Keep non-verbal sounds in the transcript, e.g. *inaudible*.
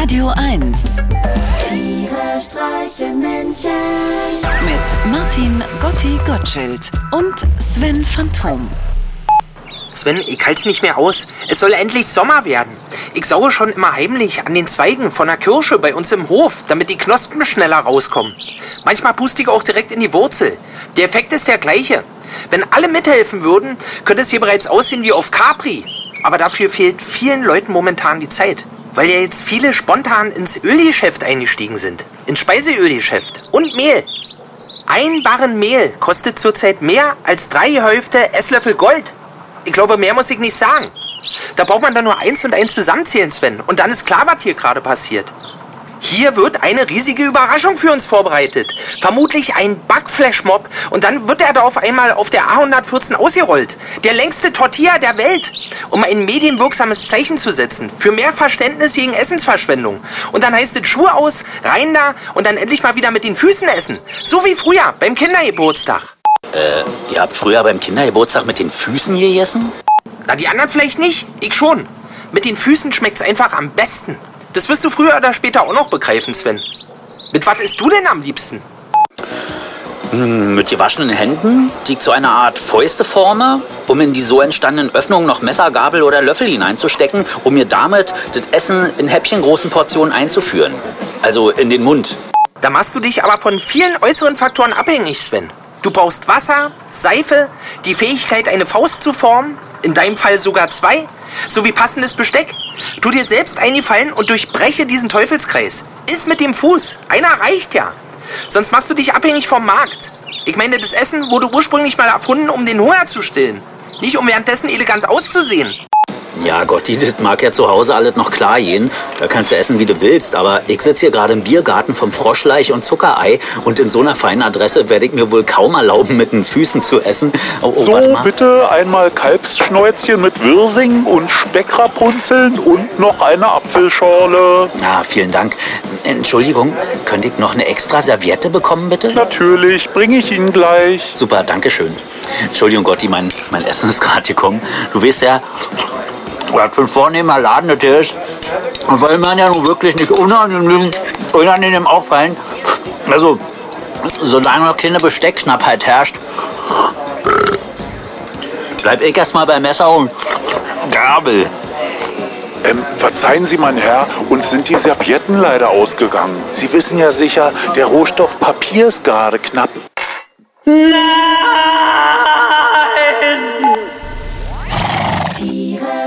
Radio 1 Tiere streichen Menschen. mit Martin Gotti Gottschild und Sven Phantom. Sven, ich halt's nicht mehr aus. Es soll endlich Sommer werden. Ich saue schon immer heimlich an den Zweigen von der Kirsche bei uns im Hof, damit die Knospen schneller rauskommen. Manchmal puste ich auch direkt in die Wurzel. Der Effekt ist der gleiche. Wenn alle mithelfen würden, könnte es hier bereits aussehen wie auf Capri. Aber dafür fehlt vielen Leuten momentan die Zeit. Weil ja jetzt viele spontan ins Ölgeschäft eingestiegen sind. Ins Speiseölgeschäft. Und Mehl. Ein Barren Mehl kostet zurzeit mehr als drei gehäufte Esslöffel Gold. Ich glaube, mehr muss ich nicht sagen. Da braucht man dann nur eins und eins zusammenzählen, Sven. Und dann ist klar, was hier gerade passiert. Hier wird eine riesige Überraschung für uns vorbereitet. Vermutlich ein Backflashmob. Und dann wird er da auf einmal auf der A114 ausgerollt. Der längste Tortilla der Welt. Um ein medienwirksames Zeichen zu setzen. Für mehr Verständnis gegen Essensverschwendung. Und dann heißt es Schuhe aus, rein da und dann endlich mal wieder mit den Füßen essen. So wie früher beim Kindergeburtstag. Ihr habt früher beim Kindergeburtstag mit den Füßen gegessen? Na, die anderen vielleicht nicht. Ich schon. Mit den Füßen schmeckt's einfach am besten. Das wirst du früher oder später auch noch begreifen, Sven. Mit was isst du denn am liebsten? Mit gewaschenen Händen, die ich zu einer Art Fäuste forme, um in die so entstandenen Öffnungen noch Messer, Gabel oder Löffel hineinzustecken, um mir damit das Essen in häppchengroßen Portionen einzuführen. Also in den Mund. Da machst du dich aber von vielen äußeren Faktoren abhängig, Sven. Du brauchst Wasser, Seife, die Fähigkeit, eine Faust zu formen, in deinem Fall sogar zwei, sowie passendes Besteck. Tu dir selbst eingefallen und durchbreche diesen Teufelskreis. Iss mit dem Fuß. Einer reicht ja. Sonst machst du dich abhängig vom Markt. Ich meine, das Essen wurde ursprünglich mal erfunden, um den Hunger zu stillen. Nicht um währenddessen elegant auszusehen. Ja, Gotti, *laughs* das mag ja zu Hause alles noch klar gehen. Da kannst du essen, wie du willst. Aber ich sitze hier gerade im Biergarten vom Froschleich und Zuckerei. Und in so einer feinen Adresse werde ich mir wohl kaum erlauben, mit den Füßen zu essen. Oh, oh, So, bitte einmal Kalbsschnäuzchen mit Wirsing und Speckrapunzeln und noch eine Apfelschorle. Ja, vielen Dank. Entschuldigung, könnte ich noch eine extra Serviette bekommen, bitte? Natürlich, bringe ich Ihnen gleich. Super, danke schön. Entschuldigung, Gotti, mein, mein Essen ist gerade gekommen. Du weißt ja, was für ein vornehmer Laden das hier ist. Und weil man ja nun wirklich nicht unangenehm, unangenehm auffallen, also solange noch keine Besteckschnappheit herrscht, bleib ich erstmal bei Messer und Gabel. Ähm, verzeihen Sie, mein Herr, uns sind die Servietten leider ausgegangen. Sie wissen ja sicher, der Rohstoff Papier ist gerade knapp. Tiere